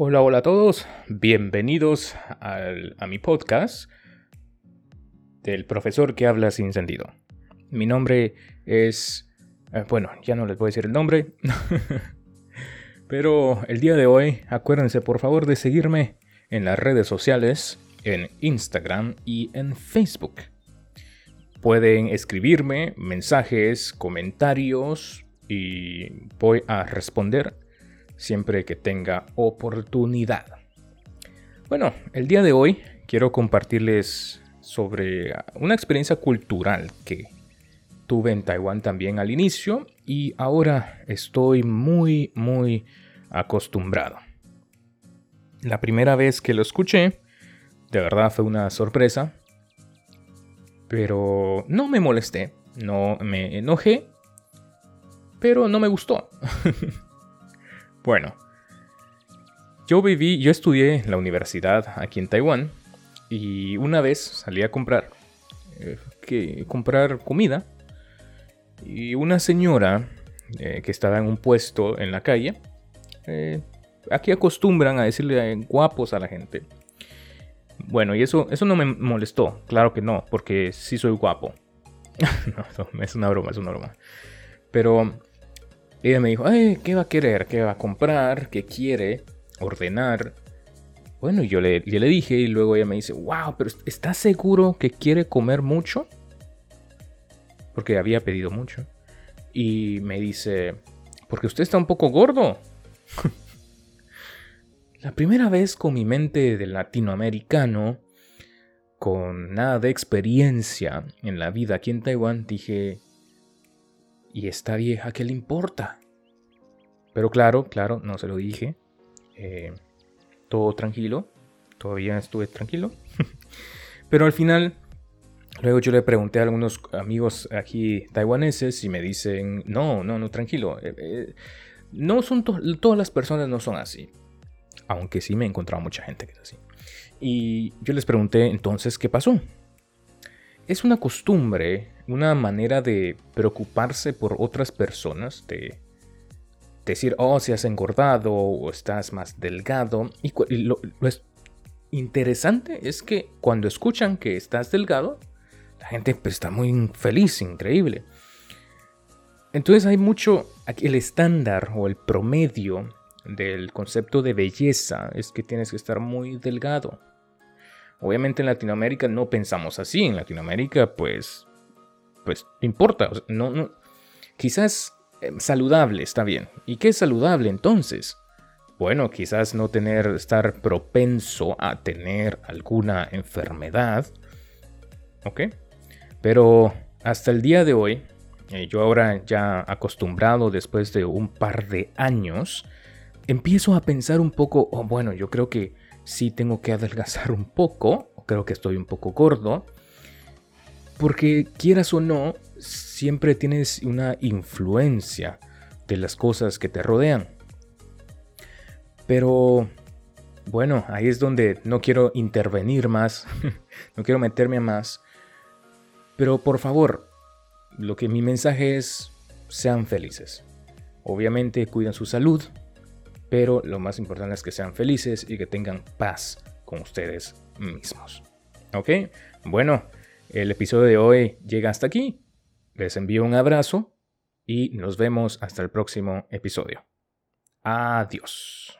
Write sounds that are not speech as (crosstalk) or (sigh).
Hola, hola a todos, bienvenidos a mi podcast del profesor que habla sin sentido. Mi nombre es... Eh, bueno, ya no les voy a decir el nombre, (laughs) pero el día de hoy acuérdense por favor de seguirme en las redes sociales, en Instagram y en Facebook. Pueden escribirme mensajes, comentarios y voy a responder siempre que tenga oportunidad. Bueno, el día de hoy quiero compartirles sobre una experiencia cultural que tuve en Taiwán también al inicio y ahora estoy muy, muy acostumbrado. La primera vez que lo escuché, de verdad fue una sorpresa, pero no me molesté, no me enojé, pero no me gustó. (laughs) Bueno, yo viví, yo estudié en la universidad aquí en Taiwán y una vez salí a comprar, eh, que, comprar comida y una señora eh, que estaba en un puesto en la calle, eh, aquí acostumbran a decirle guapos a la gente. Bueno, y eso, eso no me molestó, claro que no, porque sí soy guapo. (laughs) es una broma, es una broma. Pero ella me dijo, ¿qué va a querer? ¿Qué va a comprar? ¿Qué quiere? Ordenar. Bueno, yo le, le dije y luego ella me dice, wow, pero ¿estás seguro que quiere comer mucho? Porque había pedido mucho. Y me dice, porque usted está un poco gordo. (laughs) La primera vez con mi mente de latinoamericano, con nada de experiencia en la vida aquí en Taiwán, dije, ¿Y esta vieja qué le importa? Pero claro, claro, no se lo dije. Eh, todo tranquilo. Todavía estuve tranquilo. (laughs) Pero al final, luego yo le pregunté a algunos amigos aquí taiwaneses y me dicen, no, no, no, tranquilo. Eh, eh, no son todas las personas no son así. Aunque sí me he encontrado mucha gente que es así. Y yo les pregunté entonces qué pasó. Es una costumbre una manera de preocuparse por otras personas, de decir, oh, si has engordado o estás más delgado. Y, lo, interesante es que cuando escuchan que estás delgado, la gente pues, está muy feliz, increíble. Entonces hay mucho, el estándar o el promedio del concepto de belleza es que tienes que estar muy delgado. Obviamente en Latinoamérica no pensamos así, en Latinoamérica pues pues importa. no, no, quizás eh, saludable está bien. ¿Y qué es saludable entonces? Bueno, quizás no tener, estar propenso a tener alguna enfermedad. ¿Ok? Pero hasta el día de hoy, eh, yo ahora ya acostumbrado después de un par de años, empiezo a pensar un poco, oh, bueno, yo creo que sí tengo que adelgazar un poco, creo que estoy un poco gordo, porque quieras o no, siempre tienes una influencia de las cosas que te rodean. Pero bueno, ahí es donde no quiero intervenir más, (laughs) no quiero meterme más. Pero por favor, lo que mi mensaje es, sean felices. Obviamente cuiden su salud, pero lo más importante es que sean felices y que tengan paz con ustedes mismos. ¿Ok? Bueno, el episodio de hoy llega hasta aquí. Les envío un abrazo y nos vemos hasta el próximo episodio. Adiós.